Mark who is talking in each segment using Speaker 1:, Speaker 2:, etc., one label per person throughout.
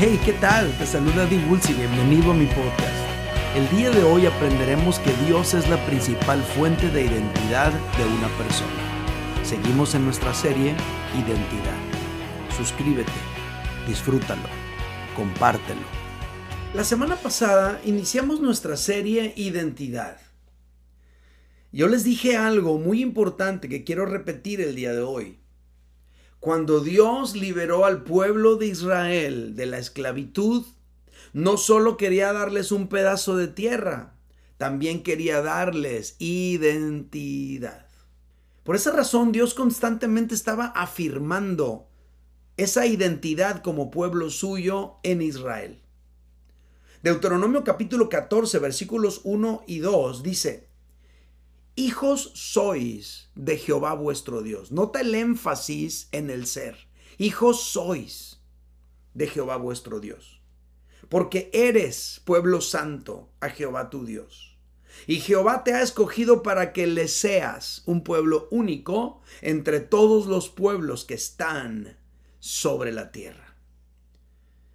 Speaker 1: Hey, ¿qué tal? Te saluda Di y bienvenido a mi podcast. El día de hoy aprenderemos que Dios es la principal fuente de identidad de una persona. Seguimos en nuestra serie Identidad. Suscríbete, disfrútalo, compártelo. La semana pasada iniciamos nuestra serie Identidad. Yo les dije algo muy importante que quiero repetir el día de hoy. Cuando Dios liberó al pueblo de Israel de la esclavitud, no solo quería darles un pedazo de tierra, también quería darles identidad. Por esa razón Dios constantemente estaba afirmando esa identidad como pueblo suyo en Israel. Deuteronomio capítulo 14 versículos 1 y 2 dice, Hijos sois de Jehová vuestro Dios. Nota el énfasis en el ser. Hijos sois de Jehová vuestro Dios. Porque eres pueblo santo a Jehová tu Dios. Y Jehová te ha escogido para que le seas un pueblo único entre todos los pueblos que están sobre la tierra.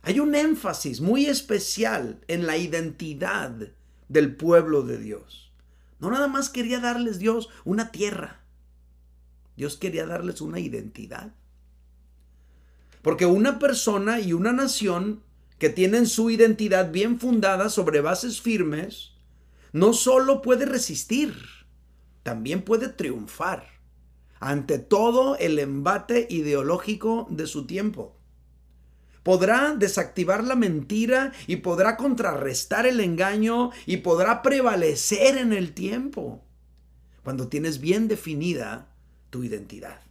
Speaker 1: Hay un énfasis muy especial en la identidad del pueblo de Dios. No nada más quería darles Dios una tierra. Dios quería darles una identidad. Porque una persona y una nación que tienen su identidad bien fundada sobre bases firmes, no solo puede resistir, también puede triunfar ante todo el embate ideológico de su tiempo podrá desactivar la mentira y podrá contrarrestar el engaño y podrá prevalecer en el tiempo cuando tienes bien definida tu identidad.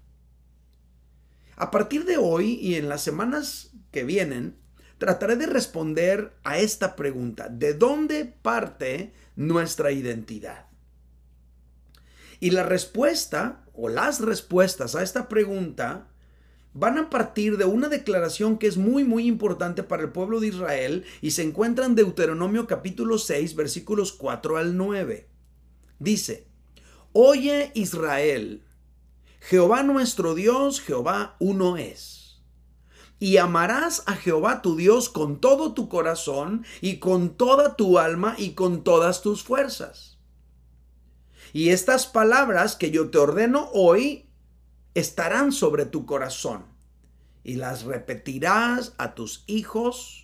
Speaker 1: A partir de hoy y en las semanas que vienen, trataré de responder a esta pregunta. ¿De dónde parte nuestra identidad? Y la respuesta o las respuestas a esta pregunta van a partir de una declaración que es muy muy importante para el pueblo de Israel y se encuentra en Deuteronomio capítulo 6 versículos 4 al 9. Dice, Oye Israel, Jehová nuestro Dios, Jehová uno es. Y amarás a Jehová tu Dios con todo tu corazón y con toda tu alma y con todas tus fuerzas. Y estas palabras que yo te ordeno hoy estarán sobre tu corazón y las repetirás a tus hijos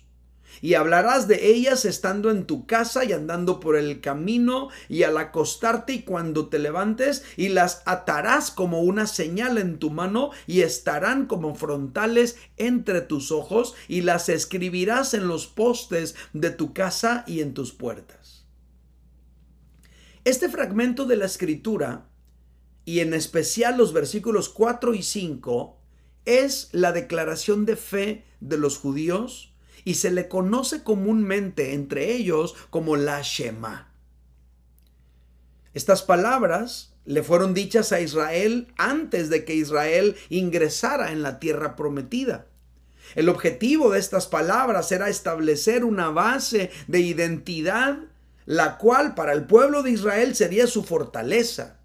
Speaker 1: y hablarás de ellas estando en tu casa y andando por el camino y al acostarte y cuando te levantes y las atarás como una señal en tu mano y estarán como frontales entre tus ojos y las escribirás en los postes de tu casa y en tus puertas. Este fragmento de la escritura y en especial los versículos 4 y 5, es la declaración de fe de los judíos y se le conoce comúnmente entre ellos como la Shema. Estas palabras le fueron dichas a Israel antes de que Israel ingresara en la tierra prometida. El objetivo de estas palabras era establecer una base de identidad, la cual para el pueblo de Israel sería su fortaleza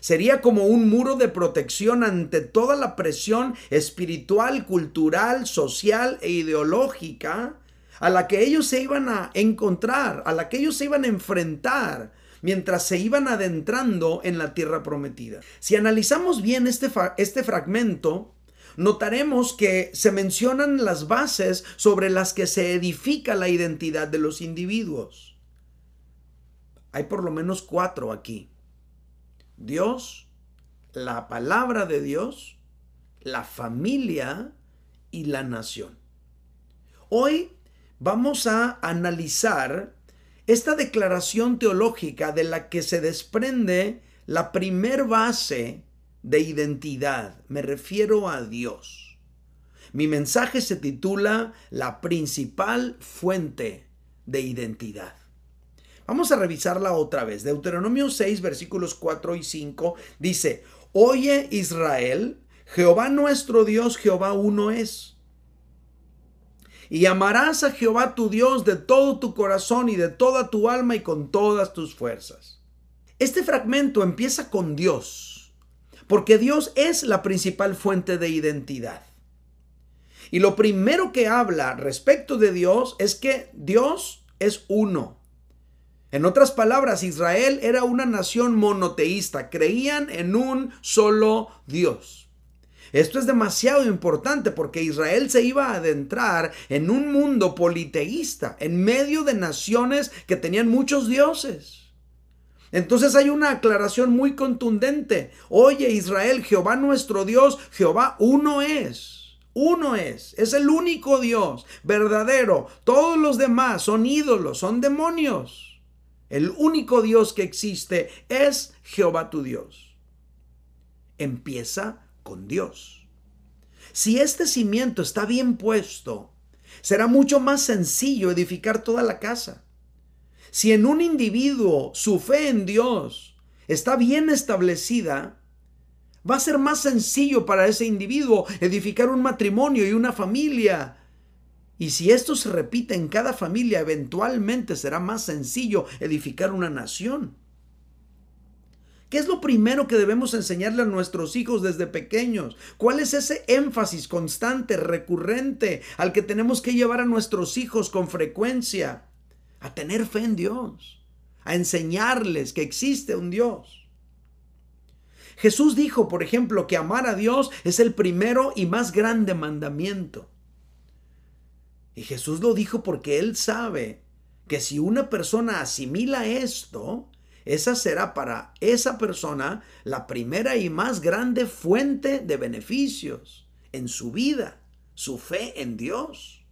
Speaker 1: Sería como un muro de protección ante toda la presión espiritual, cultural, social e ideológica a la que ellos se iban a encontrar, a la que ellos se iban a enfrentar mientras se iban adentrando en la tierra prometida. Si analizamos bien este, este fragmento, notaremos que se mencionan las bases sobre las que se edifica la identidad de los individuos. Hay por lo menos cuatro aquí. Dios, la palabra de Dios, la familia y la nación. Hoy vamos a analizar esta declaración teológica de la que se desprende la primer base de identidad. Me refiero a Dios. Mi mensaje se titula La principal fuente de identidad. Vamos a revisarla otra vez. Deuteronomio 6, versículos 4 y 5 dice, Oye Israel, Jehová nuestro Dios, Jehová uno es. Y amarás a Jehová tu Dios de todo tu corazón y de toda tu alma y con todas tus fuerzas. Este fragmento empieza con Dios, porque Dios es la principal fuente de identidad. Y lo primero que habla respecto de Dios es que Dios es uno. En otras palabras, Israel era una nación monoteísta, creían en un solo Dios. Esto es demasiado importante porque Israel se iba a adentrar en un mundo politeísta, en medio de naciones que tenían muchos dioses. Entonces hay una aclaración muy contundente. Oye Israel, Jehová nuestro Dios, Jehová uno es. Uno es, es el único Dios verdadero. Todos los demás son ídolos, son demonios. El único Dios que existe es Jehová tu Dios. Empieza con Dios. Si este cimiento está bien puesto, será mucho más sencillo edificar toda la casa. Si en un individuo su fe en Dios está bien establecida, va a ser más sencillo para ese individuo edificar un matrimonio y una familia. Y si esto se repite en cada familia, eventualmente será más sencillo edificar una nación. ¿Qué es lo primero que debemos enseñarle a nuestros hijos desde pequeños? ¿Cuál es ese énfasis constante, recurrente, al que tenemos que llevar a nuestros hijos con frecuencia? A tener fe en Dios, a enseñarles que existe un Dios. Jesús dijo, por ejemplo, que amar a Dios es el primero y más grande mandamiento. Y Jesús lo dijo porque Él sabe que si una persona asimila esto, esa será para esa persona la primera y más grande fuente de beneficios en su vida, su fe en Dios.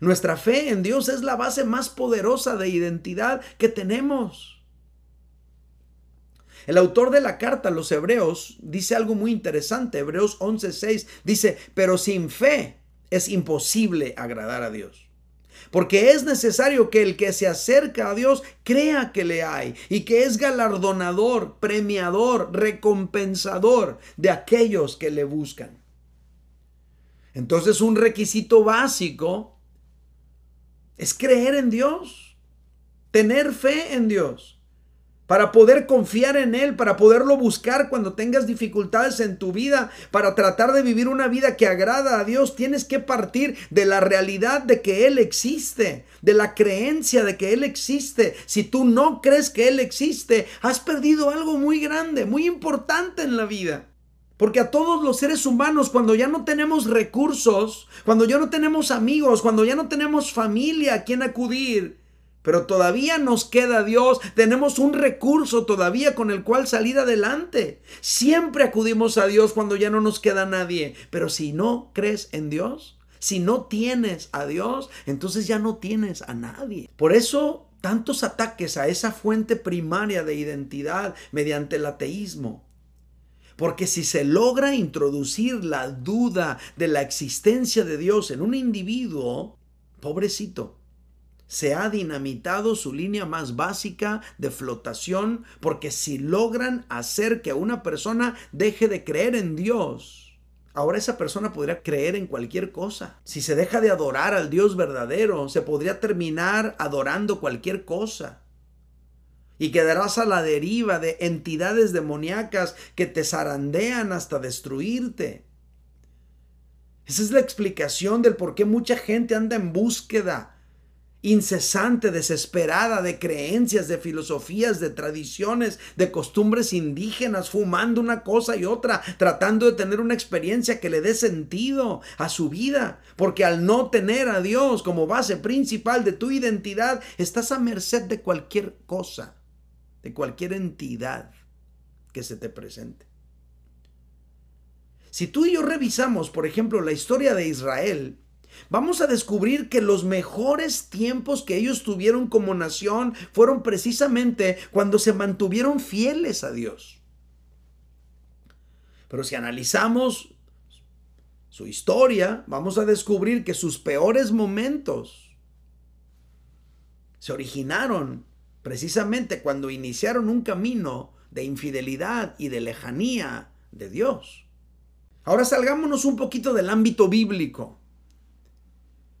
Speaker 1: Nuestra fe en Dios es la base más poderosa de identidad que tenemos. El autor de la carta a los hebreos dice algo muy interesante. Hebreos 11:6 dice, pero sin fe es imposible agradar a Dios. Porque es necesario que el que se acerca a Dios crea que le hay y que es galardonador, premiador, recompensador de aquellos que le buscan. Entonces un requisito básico es creer en Dios, tener fe en Dios para poder confiar en Él, para poderlo buscar cuando tengas dificultades en tu vida, para tratar de vivir una vida que agrada a Dios, tienes que partir de la realidad de que Él existe, de la creencia de que Él existe. Si tú no crees que Él existe, has perdido algo muy grande, muy importante en la vida. Porque a todos los seres humanos, cuando ya no tenemos recursos, cuando ya no tenemos amigos, cuando ya no tenemos familia a quien acudir, pero todavía nos queda Dios, tenemos un recurso todavía con el cual salir adelante. Siempre acudimos a Dios cuando ya no nos queda nadie, pero si no crees en Dios, si no tienes a Dios, entonces ya no tienes a nadie. Por eso tantos ataques a esa fuente primaria de identidad mediante el ateísmo. Porque si se logra introducir la duda de la existencia de Dios en un individuo, pobrecito, se ha dinamitado su línea más básica de flotación, porque si logran hacer que una persona deje de creer en Dios, ahora esa persona podría creer en cualquier cosa. Si se deja de adorar al Dios verdadero, se podría terminar adorando cualquier cosa. Y quedarás a la deriva de entidades demoníacas que te zarandean hasta destruirte. Esa es la explicación del por qué mucha gente anda en búsqueda incesante, desesperada de creencias, de filosofías, de tradiciones, de costumbres indígenas, fumando una cosa y otra, tratando de tener una experiencia que le dé sentido a su vida, porque al no tener a Dios como base principal de tu identidad, estás a merced de cualquier cosa, de cualquier entidad que se te presente. Si tú y yo revisamos, por ejemplo, la historia de Israel, vamos a descubrir que los mejores tiempos que ellos tuvieron como nación fueron precisamente cuando se mantuvieron fieles a Dios. Pero si analizamos su historia, vamos a descubrir que sus peores momentos se originaron precisamente cuando iniciaron un camino de infidelidad y de lejanía de Dios. Ahora salgámonos un poquito del ámbito bíblico.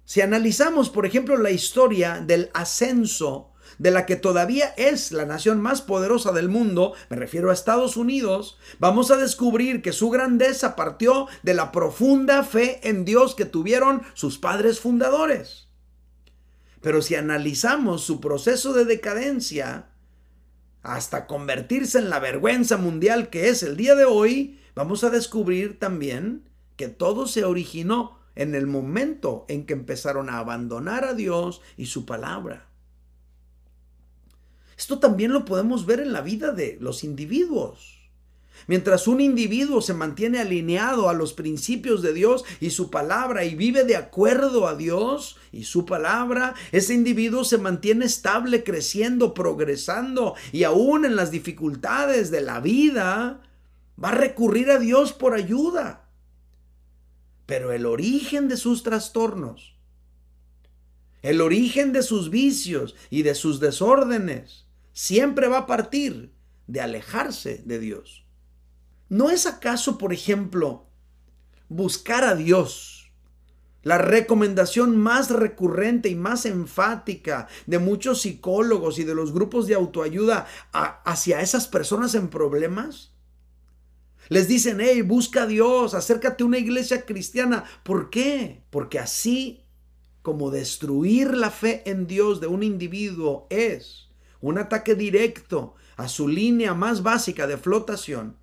Speaker 1: Si analizamos, por ejemplo, la historia del ascenso de la que todavía es la nación más poderosa del mundo, me refiero a Estados Unidos, vamos a descubrir que su grandeza partió de la profunda fe en Dios que tuvieron sus padres fundadores. Pero si analizamos su proceso de decadencia hasta convertirse en la vergüenza mundial que es el día de hoy, vamos a descubrir también que todo se originó en el momento en que empezaron a abandonar a Dios y su palabra. Esto también lo podemos ver en la vida de los individuos. Mientras un individuo se mantiene alineado a los principios de Dios y su palabra y vive de acuerdo a Dios y su palabra, ese individuo se mantiene estable, creciendo, progresando y aún en las dificultades de la vida va a recurrir a Dios por ayuda. Pero el origen de sus trastornos, el origen de sus vicios y de sus desórdenes, siempre va a partir de alejarse de Dios. ¿No es acaso, por ejemplo, buscar a Dios? La recomendación más recurrente y más enfática de muchos psicólogos y de los grupos de autoayuda hacia esas personas en problemas. Les dicen, hey, busca a Dios, acércate a una iglesia cristiana. ¿Por qué? Porque así como destruir la fe en Dios de un individuo es un ataque directo a su línea más básica de flotación,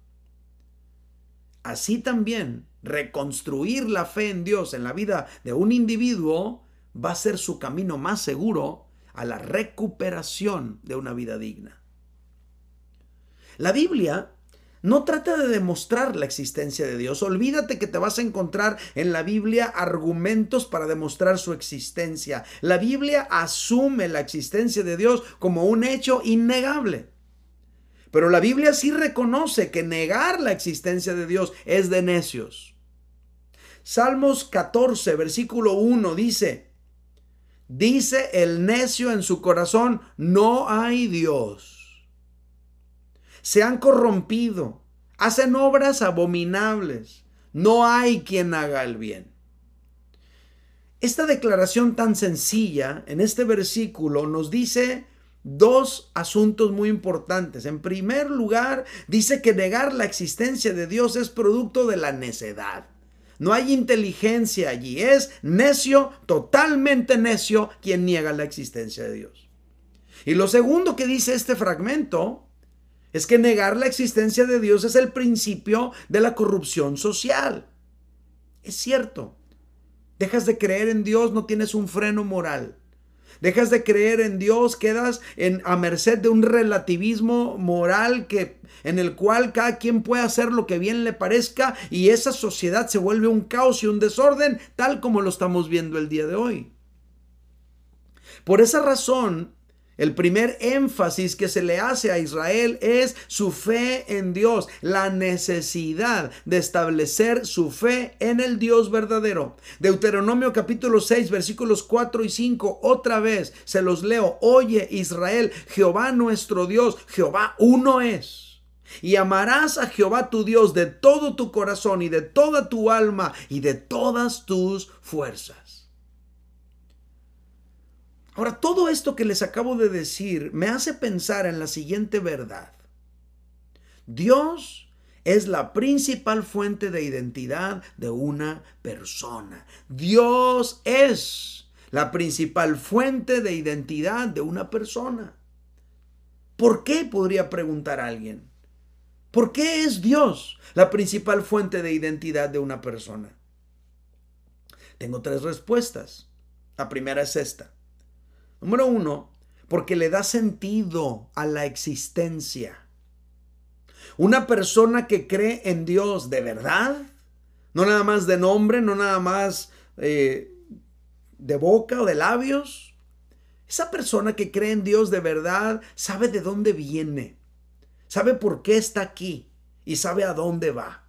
Speaker 1: así también reconstruir la fe en Dios en la vida de un individuo va a ser su camino más seguro a la recuperación de una vida digna. La Biblia no trata de demostrar la existencia de Dios. Olvídate que te vas a encontrar en la Biblia argumentos para demostrar su existencia. La Biblia asume la existencia de Dios como un hecho innegable. Pero la Biblia sí reconoce que negar la existencia de Dios es de necios. Salmos 14, versículo 1 dice, dice el necio en su corazón, no hay Dios se han corrompido, hacen obras abominables, no hay quien haga el bien. Esta declaración tan sencilla en este versículo nos dice dos asuntos muy importantes. En primer lugar, dice que negar la existencia de Dios es producto de la necedad. No hay inteligencia allí. Es necio, totalmente necio, quien niega la existencia de Dios. Y lo segundo que dice este fragmento es que negar la existencia de Dios es el principio de la corrupción social. Es cierto. Dejas de creer en Dios, no tienes un freno moral. Dejas de creer en Dios, quedas en, a merced de un relativismo moral que, en el cual cada quien puede hacer lo que bien le parezca y esa sociedad se vuelve un caos y un desorden tal como lo estamos viendo el día de hoy. Por esa razón, el primer énfasis que se le hace a Israel es su fe en Dios, la necesidad de establecer su fe en el Dios verdadero. Deuteronomio capítulo 6 versículos 4 y 5 otra vez se los leo. Oye Israel, Jehová nuestro Dios, Jehová uno es. Y amarás a Jehová tu Dios de todo tu corazón y de toda tu alma y de todas tus fuerzas. Ahora, todo esto que les acabo de decir me hace pensar en la siguiente verdad. Dios es la principal fuente de identidad de una persona. Dios es la principal fuente de identidad de una persona. ¿Por qué? podría preguntar alguien. ¿Por qué es Dios la principal fuente de identidad de una persona? Tengo tres respuestas. La primera es esta. Número uno, porque le da sentido a la existencia. Una persona que cree en Dios de verdad, no nada más de nombre, no nada más eh, de boca o de labios. Esa persona que cree en Dios de verdad sabe de dónde viene, sabe por qué está aquí y sabe a dónde va,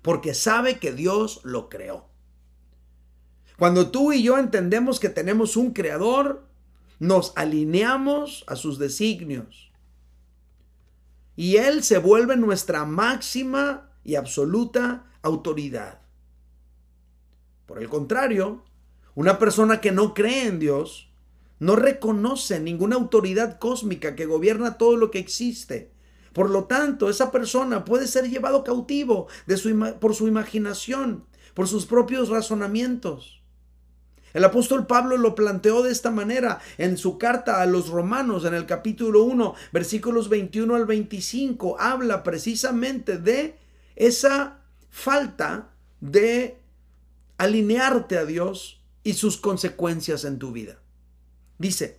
Speaker 1: porque sabe que Dios lo creó. Cuando tú y yo entendemos que tenemos un creador, nos alineamos a sus designios. Y Él se vuelve nuestra máxima y absoluta autoridad. Por el contrario, una persona que no cree en Dios no reconoce ninguna autoridad cósmica que gobierna todo lo que existe. Por lo tanto, esa persona puede ser llevado cautivo de su por su imaginación, por sus propios razonamientos. El apóstol Pablo lo planteó de esta manera en su carta a los romanos en el capítulo 1, versículos 21 al 25. Habla precisamente de esa falta de alinearte a Dios y sus consecuencias en tu vida. Dice,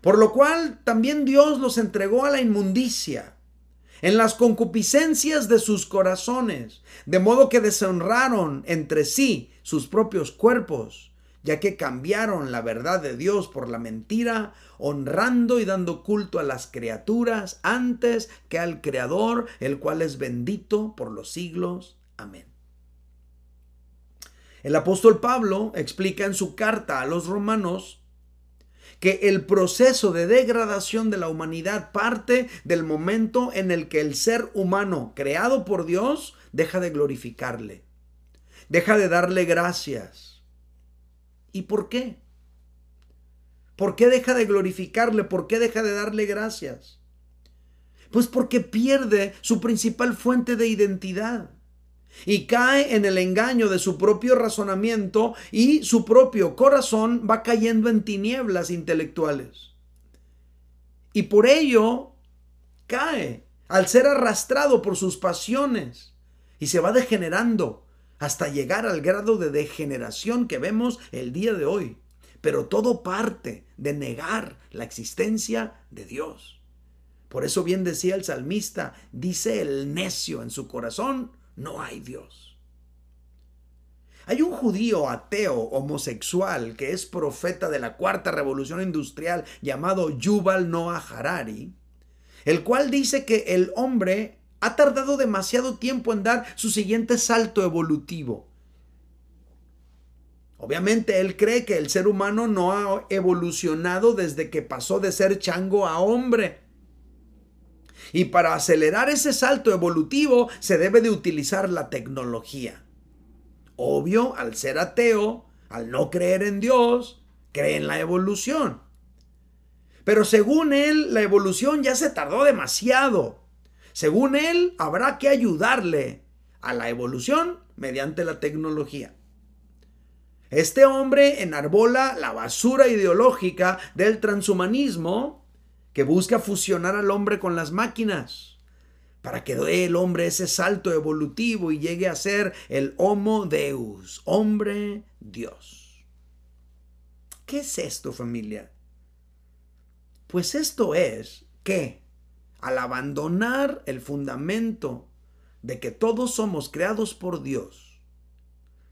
Speaker 1: por lo cual también Dios los entregó a la inmundicia, en las concupiscencias de sus corazones, de modo que deshonraron entre sí sus propios cuerpos, ya que cambiaron la verdad de Dios por la mentira, honrando y dando culto a las criaturas antes que al Creador, el cual es bendito por los siglos. Amén. El apóstol Pablo explica en su carta a los romanos que el proceso de degradación de la humanidad parte del momento en el que el ser humano creado por Dios deja de glorificarle, deja de darle gracias. ¿Y por qué? ¿Por qué deja de glorificarle? ¿Por qué deja de darle gracias? Pues porque pierde su principal fuente de identidad y cae en el engaño de su propio razonamiento y su propio corazón va cayendo en tinieblas intelectuales. Y por ello cae al ser arrastrado por sus pasiones y se va degenerando hasta llegar al grado de degeneración que vemos el día de hoy. Pero todo parte de negar la existencia de Dios. Por eso bien decía el salmista, dice el necio en su corazón, no hay Dios. Hay un judío ateo homosexual que es profeta de la cuarta revolución industrial llamado Yuval Noah Harari, el cual dice que el hombre ha tardado demasiado tiempo en dar su siguiente salto evolutivo. Obviamente él cree que el ser humano no ha evolucionado desde que pasó de ser chango a hombre. Y para acelerar ese salto evolutivo se debe de utilizar la tecnología. Obvio, al ser ateo, al no creer en Dios, cree en la evolución. Pero según él, la evolución ya se tardó demasiado. Según él, habrá que ayudarle a la evolución mediante la tecnología. Este hombre enarbola la basura ideológica del transhumanismo que busca fusionar al hombre con las máquinas para que dé el hombre ese salto evolutivo y llegue a ser el Homo Deus, hombre Dios. ¿Qué es esto familia? Pues esto es que al abandonar el fundamento de que todos somos creados por Dios,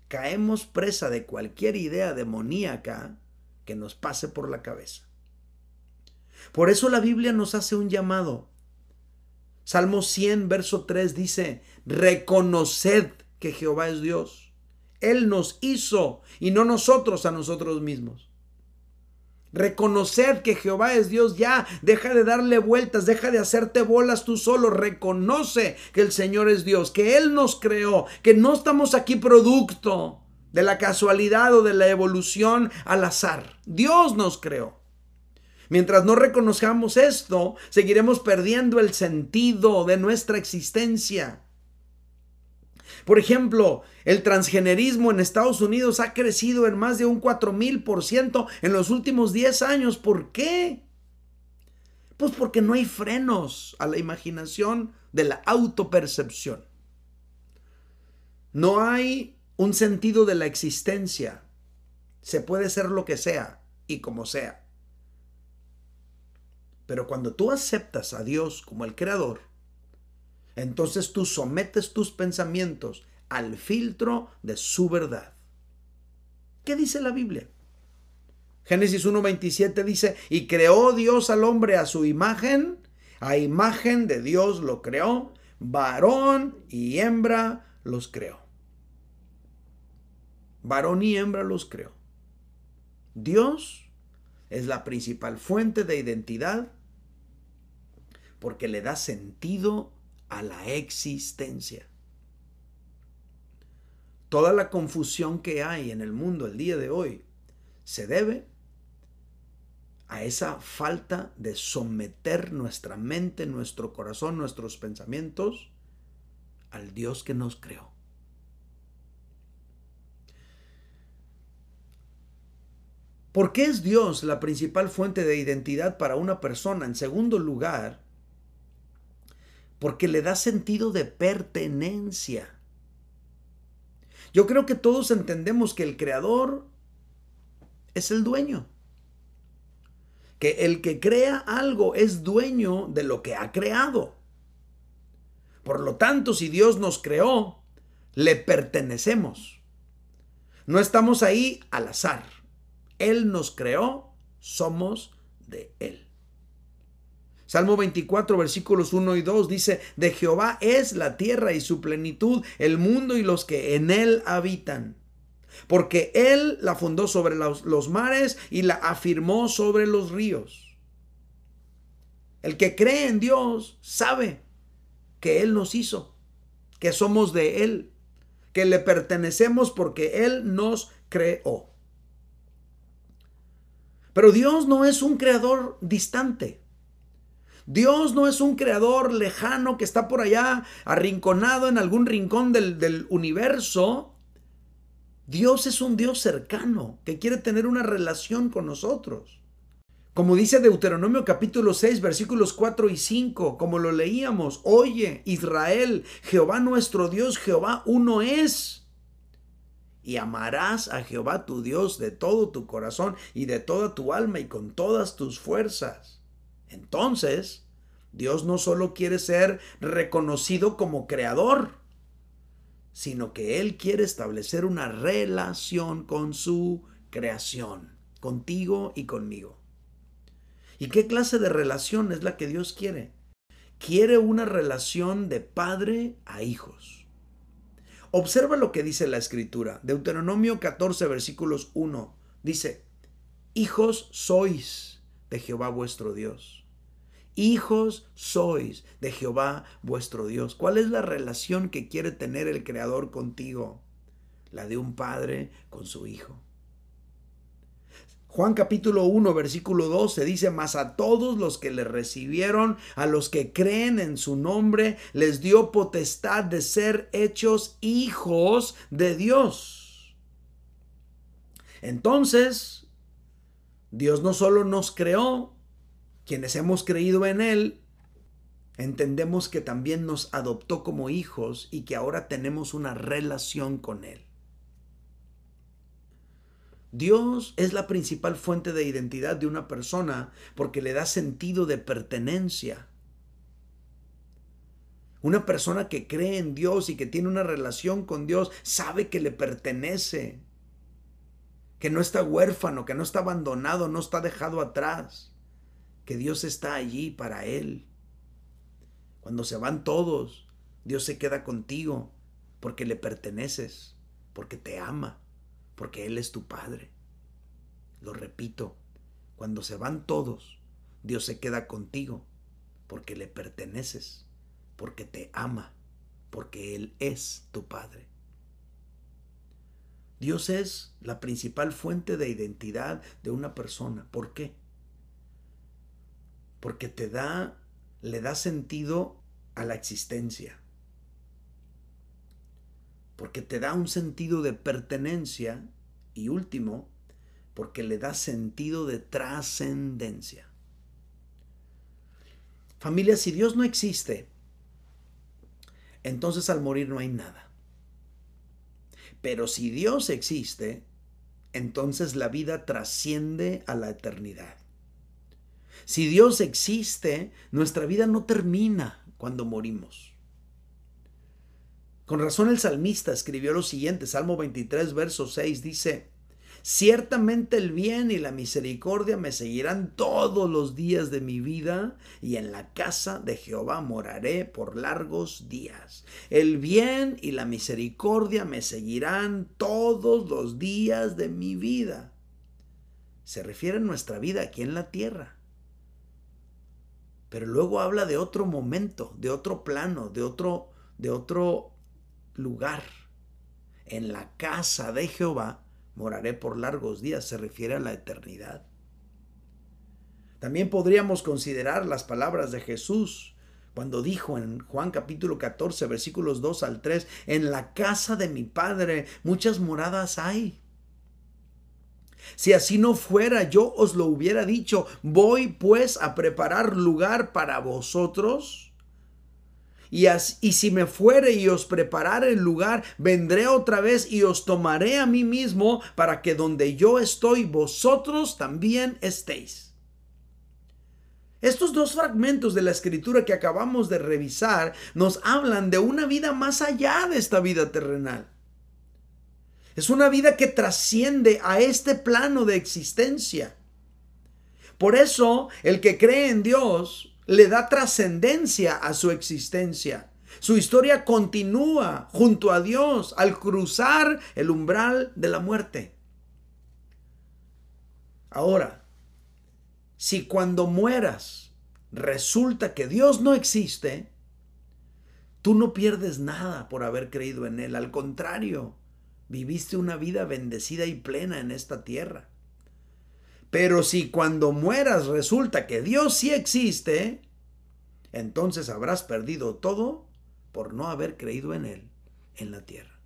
Speaker 1: caemos presa de cualquier idea demoníaca que nos pase por la cabeza. Por eso la Biblia nos hace un llamado. Salmo 100, verso 3 dice, reconoced que Jehová es Dios. Él nos hizo y no nosotros a nosotros mismos. Reconoced que Jehová es Dios ya. Deja de darle vueltas, deja de hacerte bolas tú solo. Reconoce que el Señor es Dios, que Él nos creó, que no estamos aquí producto de la casualidad o de la evolución al azar. Dios nos creó. Mientras no reconozcamos esto, seguiremos perdiendo el sentido de nuestra existencia. Por ejemplo, el transgenerismo en Estados Unidos ha crecido en más de un 4000% en los últimos 10 años. ¿Por qué? Pues porque no hay frenos a la imaginación de la autopercepción. No hay un sentido de la existencia. Se puede ser lo que sea y como sea. Pero cuando tú aceptas a Dios como el creador, entonces tú sometes tus pensamientos al filtro de su verdad. ¿Qué dice la Biblia? Génesis 1.27 dice, y creó Dios al hombre a su imagen, a imagen de Dios lo creó, varón y hembra los creó. Varón y hembra los creó. Dios es la principal fuente de identidad porque le da sentido a la existencia. Toda la confusión que hay en el mundo el día de hoy se debe a esa falta de someter nuestra mente, nuestro corazón, nuestros pensamientos al Dios que nos creó. ¿Por qué es Dios la principal fuente de identidad para una persona? En segundo lugar, porque le da sentido de pertenencia. Yo creo que todos entendemos que el creador es el dueño. Que el que crea algo es dueño de lo que ha creado. Por lo tanto, si Dios nos creó, le pertenecemos. No estamos ahí al azar. Él nos creó, somos de Él. Salmo 24, versículos 1 y 2 dice, de Jehová es la tierra y su plenitud, el mundo y los que en él habitan. Porque él la fundó sobre los, los mares y la afirmó sobre los ríos. El que cree en Dios sabe que Él nos hizo, que somos de Él, que le pertenecemos porque Él nos creó. Pero Dios no es un creador distante. Dios no es un creador lejano que está por allá arrinconado en algún rincón del, universo. Dios es un Dios cercano que quiere tener una relación con nosotros. Como dice Deuteronomio capítulo 6 versículos 4 y 5, como lo leíamos, oye Israel, Jehová nuestro Dios, Jehová uno es. Y amarás a Jehová tu Dios de todo tu corazón y de toda tu alma y con todas tus fuerzas. Entonces, Dios no solo quiere ser reconocido como creador, sino que Él quiere establecer una relación con su creación, contigo y conmigo. ¿Y qué clase de relación es la que Dios quiere? Quiere una relación de padre a hijos. Observa lo que dice la escritura. Deuteronomio 14, versículos 1. Dice, hijos sois de Jehová vuestro Dios. Hijos sois de Jehová vuestro Dios. ¿Cuál es la relación que quiere tener el Creador contigo? La de un padre con su hijo. Juan capítulo 1, versículo 12 dice, mas a todos los que le recibieron, a los que creen en su nombre, les dio potestad de ser hechos hijos de Dios. Entonces, Dios no solo nos creó, quienes hemos creído en Él, entendemos que también nos adoptó como hijos y que ahora tenemos una relación con Él. Dios es la principal fuente de identidad de una persona porque le da sentido de pertenencia. Una persona que cree en Dios y que tiene una relación con Dios sabe que le pertenece, que no está huérfano, que no está abandonado, no está dejado atrás que Dios está allí para él. Cuando se van todos, Dios se queda contigo porque le perteneces, porque te ama, porque Él es tu Padre. Lo repito, cuando se van todos, Dios se queda contigo porque le perteneces, porque te ama, porque Él es tu Padre. Dios es la principal fuente de identidad de una persona. ¿Por qué? porque te da, le da sentido a la existencia, porque te da un sentido de pertenencia y último, porque le da sentido de trascendencia. Familia, si Dios no existe, entonces al morir no hay nada. Pero si Dios existe, entonces la vida trasciende a la eternidad. Si Dios existe, nuestra vida no termina cuando morimos. Con razón el salmista escribió lo siguiente, Salmo 23, verso 6 dice, ciertamente el bien y la misericordia me seguirán todos los días de mi vida, y en la casa de Jehová moraré por largos días. El bien y la misericordia me seguirán todos los días de mi vida. Se refiere a nuestra vida aquí en la tierra. Pero luego habla de otro momento, de otro plano, de otro, de otro lugar en la casa de Jehová moraré por largos días, se refiere a la eternidad. También podríamos considerar las palabras de Jesús cuando dijo en Juan capítulo 14 versículos 2 al 3, en la casa de mi Padre muchas moradas hay. Si así no fuera, yo os lo hubiera dicho, voy pues a preparar lugar para vosotros. Y, y, si me fuere y os preparare el lugar, vendré otra vez y os tomaré a mí mismo para que donde yo estoy, vosotros también estéis. Estos dos fragmentos de la escritura que acabamos de revisar nos hablan de una vida más allá de esta vida terrenal. Es una vida que trasciende a este plano de existencia. Por eso, el que cree en Dios le da trascendencia a su existencia. Su historia continúa junto a Dios al cruzar el umbral de la muerte. Ahora, si cuando mueras resulta que Dios no existe, tú no pierdes nada por haber creído en Él. Al contrario, viviste una vida bendecida y plena en esta tierra. Pero si cuando mueras resulta que Dios sí existe, entonces habrás perdido todo por no haber creído en Él en la tierra.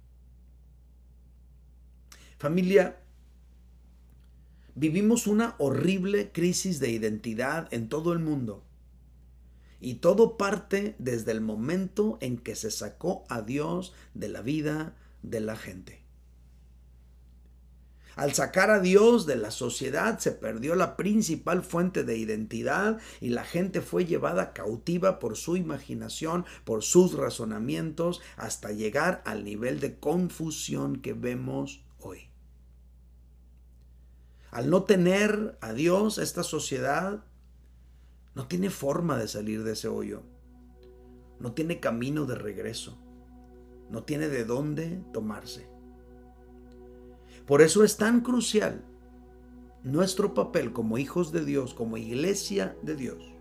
Speaker 1: Familia, vivimos una horrible crisis de identidad en todo el mundo. Y todo parte desde el momento en que se sacó a Dios de la vida de la gente. Al sacar a Dios de la sociedad se perdió la principal fuente de identidad y la gente fue llevada cautiva por su imaginación, por sus razonamientos, hasta llegar al nivel de confusión que vemos hoy. Al no tener a Dios, esta sociedad no tiene forma de salir de ese hoyo. No tiene camino de regreso. No tiene de dónde tomarse. Por eso es tan crucial nuestro papel como hijos de Dios, como iglesia de Dios,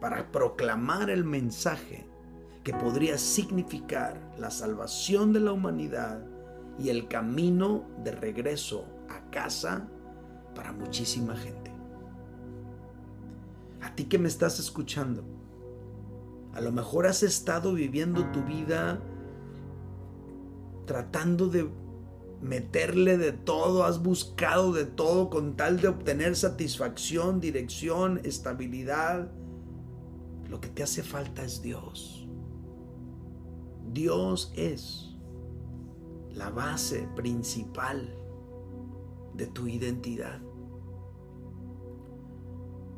Speaker 1: para proclamar el mensaje que podría significar la salvación de la humanidad y el camino de regreso a casa para muchísima gente. A ti que me estás escuchando, a lo mejor has estado viviendo tu vida tratando de meterle de todo, has buscado de todo con tal de obtener satisfacción, dirección, estabilidad. Lo que te hace falta es Dios. Dios es la base principal de tu identidad.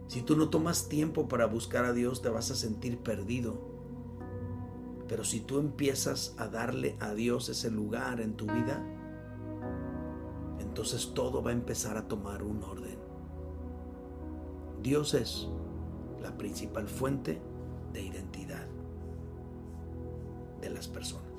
Speaker 1: Si tú no tomas tiempo para buscar a Dios, te vas a sentir perdido. Pero si tú empiezas a darle a Dios ese lugar en tu vida, entonces todo va a empezar a tomar un orden. Dios es la principal fuente de identidad de las personas.